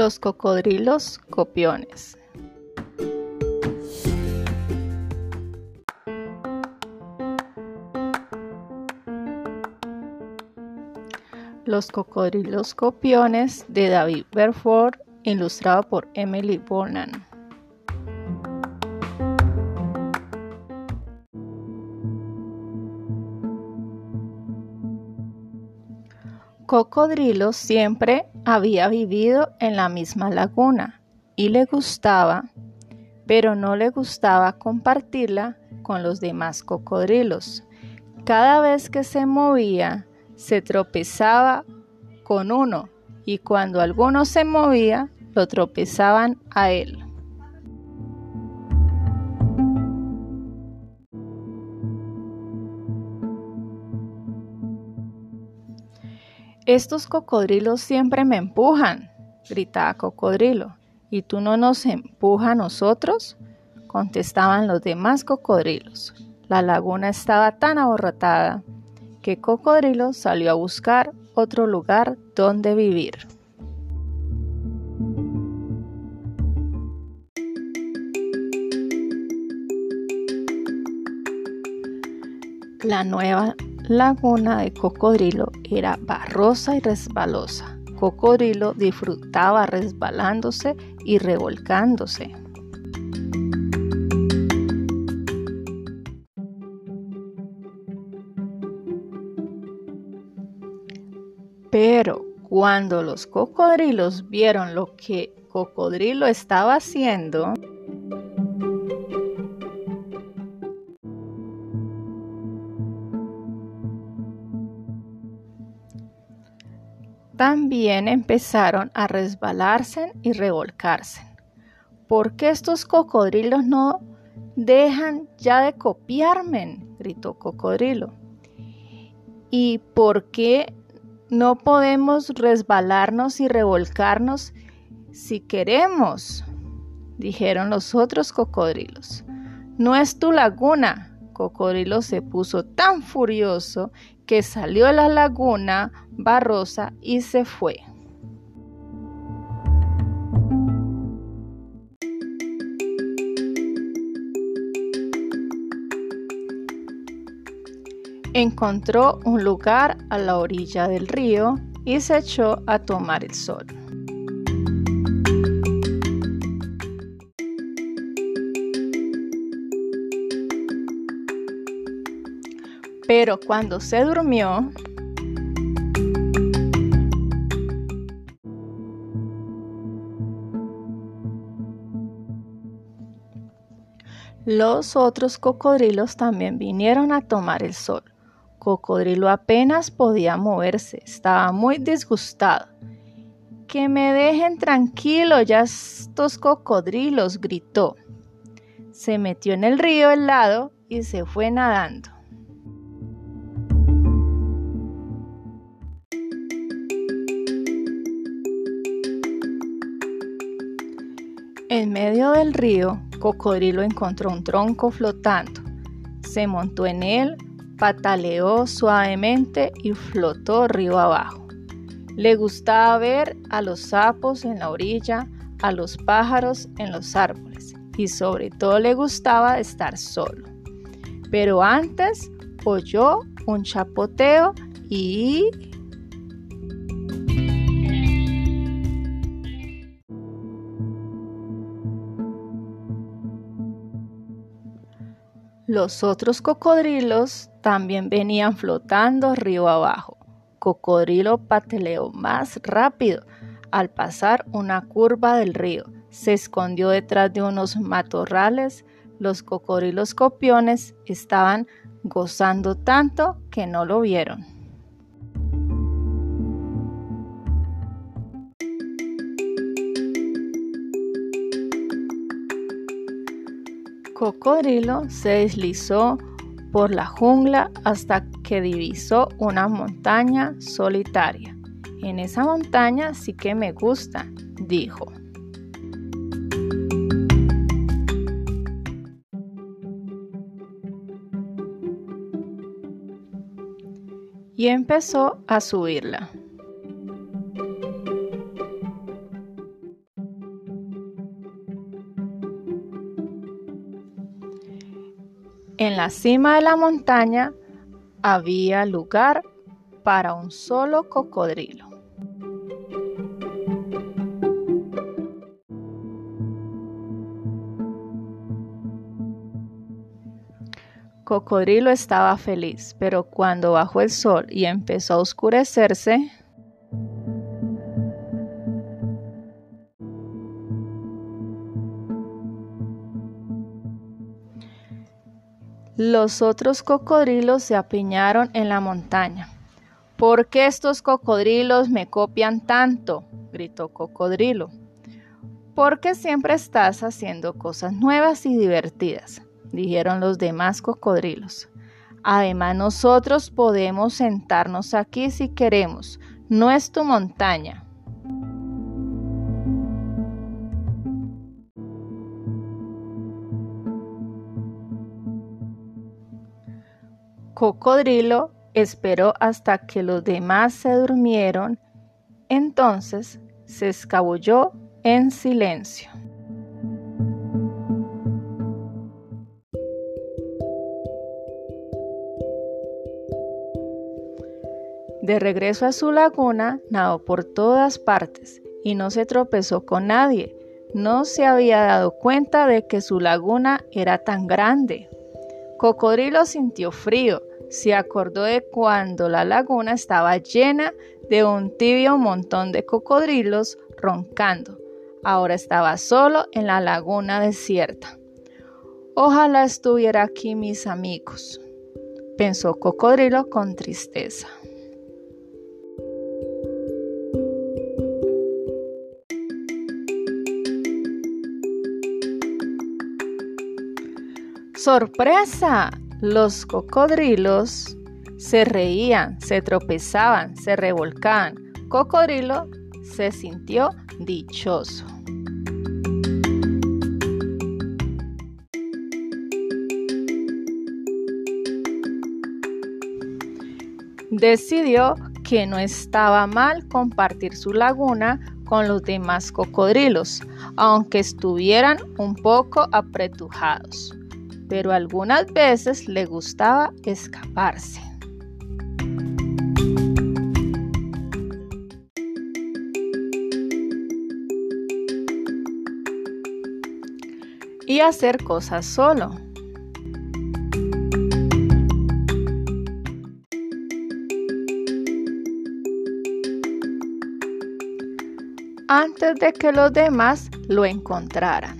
Los cocodrilos copiones. Los cocodrilos copiones de David Berford, ilustrado por Emily Bonan. Cocodrilo siempre había vivido en la misma laguna y le gustaba, pero no le gustaba compartirla con los demás cocodrilos. Cada vez que se movía, se tropezaba con uno y cuando alguno se movía, lo tropezaban a él. Estos cocodrilos siempre me empujan, gritaba Cocodrilo. ¿Y tú no nos empujas a nosotros? contestaban los demás cocodrilos. La laguna estaba tan aborrotada que Cocodrilo salió a buscar otro lugar donde vivir. La nueva laguna de Cocodrilo era barrosa y resbalosa. Cocodrilo disfrutaba resbalándose y revolcándose. Pero cuando los cocodrilos vieron lo que Cocodrilo estaba haciendo, también empezaron a resbalarse y revolcarse. ¿Por qué estos cocodrilos no dejan ya de copiarme? gritó Cocodrilo. ¿Y por qué no podemos resbalarnos y revolcarnos si queremos? dijeron los otros cocodrilos. No es tu laguna. Cocodrilo se puso tan furioso que salió de la laguna barrosa y se fue. Encontró un lugar a la orilla del río y se echó a tomar el sol. Pero cuando se durmió, los otros cocodrilos también vinieron a tomar el sol. Cocodrilo apenas podía moverse, estaba muy disgustado. Que me dejen tranquilo ya estos cocodrilos, gritó. Se metió en el río helado y se fue nadando. Del río, Cocodrilo encontró un tronco flotando. Se montó en él, pataleó suavemente y flotó río abajo. Le gustaba ver a los sapos en la orilla, a los pájaros en los árboles y sobre todo le gustaba estar solo. Pero antes oyó un chapoteo y Los otros cocodrilos también venían flotando río abajo. Cocodrilo pateleó más rápido al pasar una curva del río. Se escondió detrás de unos matorrales. Los cocodrilos copiones estaban gozando tanto que no lo vieron. Cocodrilo se deslizó por la jungla hasta que divisó una montaña solitaria. En esa montaña sí que me gusta, dijo. Y empezó a subirla. La cima de la montaña había lugar para un solo cocodrilo. Cocodrilo estaba feliz, pero cuando bajó el sol y empezó a oscurecerse, los otros cocodrilos se apiñaron en la montaña. ¿Por qué estos cocodrilos me copian tanto? gritó Cocodrilo. Porque siempre estás haciendo cosas nuevas y divertidas dijeron los demás cocodrilos. Además nosotros podemos sentarnos aquí si queremos, no es tu montaña. Cocodrilo esperó hasta que los demás se durmieron, entonces se escabulló en silencio. De regreso a su laguna, nadó por todas partes y no se tropezó con nadie. No se había dado cuenta de que su laguna era tan grande. Cocodrilo sintió frío. Se acordó de cuando la laguna estaba llena de un tibio montón de cocodrilos roncando. Ahora estaba solo en la laguna desierta. Ojalá estuviera aquí mis amigos, pensó Cocodrilo con tristeza. ¡Sorpresa! Los cocodrilos se reían, se tropezaban, se revolcaban. Cocodrilo se sintió dichoso. Decidió que no estaba mal compartir su laguna con los demás cocodrilos, aunque estuvieran un poco apretujados pero algunas veces le gustaba escaparse. Y hacer cosas solo. antes de que los demás lo encontraran.